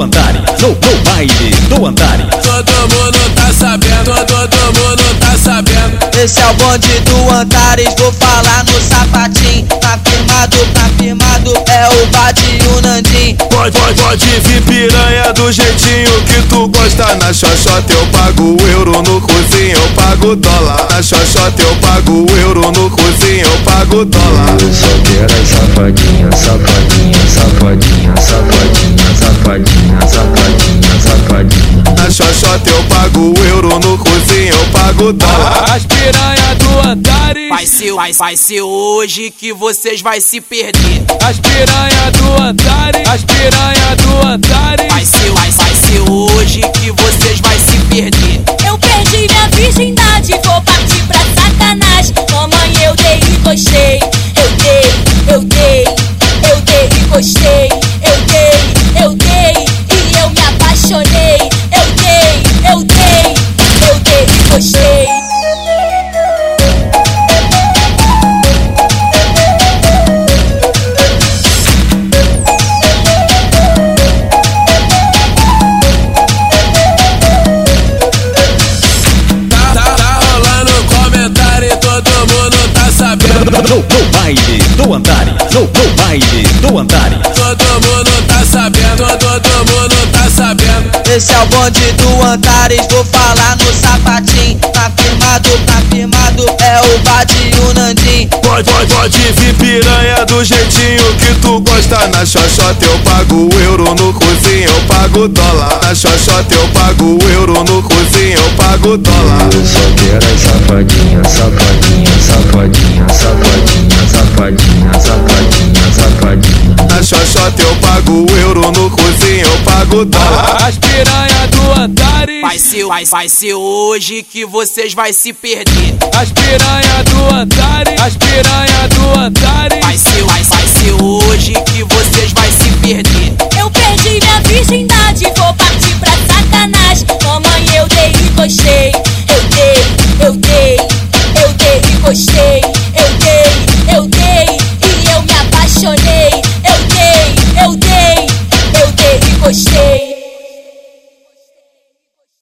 Antares, no, no baile do Antares. Todo mundo tá sabendo, todo mundo tá sabendo. Esse é o bonde do Antares, vou falar no sapatinho. Tá firmado, tá firmado, é o Bad e o Nandim. Pode, pode, pode vir piranha do jeitinho que tu gosta. Na xoxota eu pago o euro, no cozinho eu pago dólar. Na xoxota eu pago o euro, no cozinho eu pago dólar. Eu só quero as safadinha, safadinha, safadinha, safadinha, safadinha, safadinha, safadinha. Na xoxota eu pago o euro, no cozinho eu pago dólar. As piranha do Antares. Vai ser, vai, vai ser hoje que vocês vai se perder. As piranha do Antares. As piranha gostei. Tá, tá, tá rolando comentário e todo mundo tá sabendo. No, no baile do Antares, no, no baile do Antares. Todo mundo tá sabendo, Esse é o bonde do Antares, vou falar no sapatinho. Tá firmado, tá firmado, é o Bad e o Nandim. Pode, pode, pode vir piranha do jeitinho que tu gosta. Na xoxota eu pago o euro, no cozinho eu pago dólar. Na xoxota eu pago o euro, no cozinho eu pago dólar. Eu só quero as safadinha, safadinha, safadinha, safadinha, safadinha, safadinha, safadinha. Na xoxota eu pago o euro, pagodão. As piranha do Antares. Vai ser, vai, vai ser hoje que vocês vai se perder. As piranha do Antares. As piranha do Antares. Vai ser, vai, vai ser hoje que vocês vai se perder. Eu perdi minha virgindade, vou partir pra sacanagem. Mamãe, eu dei e gostei. Eu dei, eu dei, eu dei e gostei.